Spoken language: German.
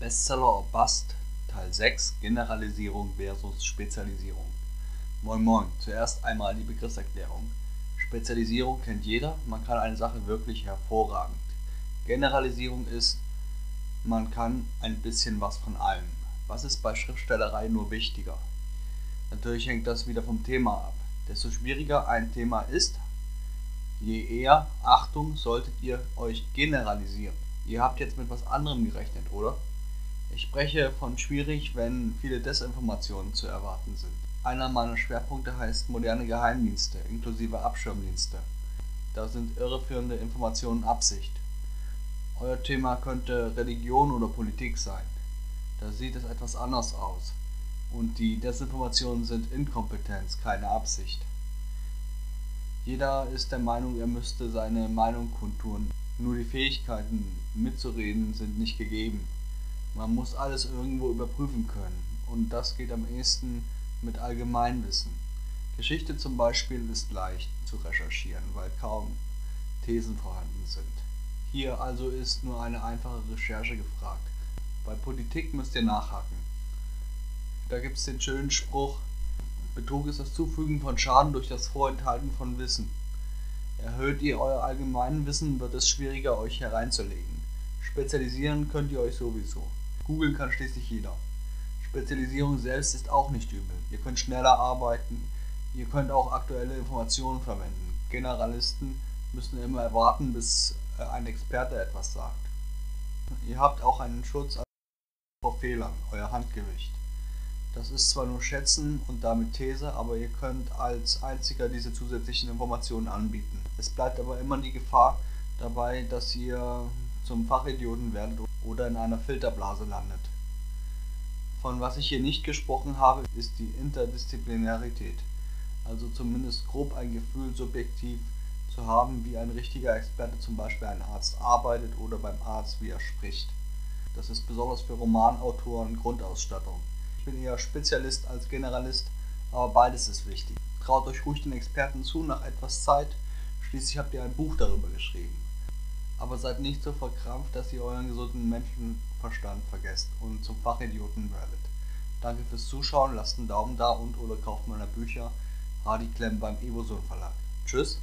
Bestseller or Bust Teil 6 Generalisierung versus Spezialisierung. Moin Moin, zuerst einmal die Begriffserklärung. Spezialisierung kennt jeder, man kann eine Sache wirklich hervorragend. Generalisierung ist, man kann ein bisschen was von allem. Was ist bei Schriftstellerei nur wichtiger? Natürlich hängt das wieder vom Thema ab. Desto schwieriger ein Thema ist, je eher, Achtung, solltet ihr euch generalisieren. Ihr habt jetzt mit was anderem gerechnet, oder? Ich spreche von schwierig, wenn viele Desinformationen zu erwarten sind. Einer meiner Schwerpunkte heißt moderne Geheimdienste inklusive Abschirmdienste. Da sind irreführende Informationen Absicht. Euer Thema könnte Religion oder Politik sein. Da sieht es etwas anders aus. Und die Desinformationen sind Inkompetenz, keine Absicht. Jeder ist der Meinung, er müsste seine Meinung kundtun. Nur die Fähigkeiten mitzureden sind nicht gegeben. Man muss alles irgendwo überprüfen können. Und das geht am ehesten mit Allgemeinwissen. Geschichte zum Beispiel ist leicht zu recherchieren, weil kaum Thesen vorhanden sind. Hier also ist nur eine einfache Recherche gefragt. Bei Politik müsst ihr nachhaken. Da gibt es den schönen Spruch, Betrug ist das Zufügen von Schaden durch das Vorenthalten von Wissen. Erhöht ihr euer Allgemeinwissen, wird es schwieriger, euch hereinzulegen. Spezialisieren könnt ihr euch sowieso. Googeln kann schließlich jeder. Spezialisierung selbst ist auch nicht übel. Ihr könnt schneller arbeiten, ihr könnt auch aktuelle Informationen verwenden. Generalisten müssen immer erwarten, bis äh, ein Experte etwas sagt. Ihr habt auch einen Schutz vor Fehlern, euer Handgewicht. Das ist zwar nur Schätzen und damit These, aber ihr könnt als einziger diese zusätzlichen Informationen anbieten. Es bleibt aber immer die Gefahr dabei, dass ihr zum Fachidioten werdet oder in einer Filterblase landet. Von was ich hier nicht gesprochen habe, ist die Interdisziplinarität, also zumindest grob ein Gefühl subjektiv zu haben, wie ein richtiger Experte, zum Beispiel ein Arzt, arbeitet oder beim Arzt, wie er spricht. Das ist besonders für Romanautoren Grundausstattung. Ich bin eher Spezialist als Generalist, aber beides ist wichtig. Traut euch ruhig den Experten zu nach etwas Zeit, schließlich habt ihr ein Buch darüber geschrieben. Aber seid nicht so verkrampft, dass ihr euren gesunden Menschenverstand vergesst und zum Fachidioten werdet. Danke fürs Zuschauen, lasst einen Daumen da und oder kauft meine Bücher. Hardy Klemm beim Evoson Verlag. Tschüss.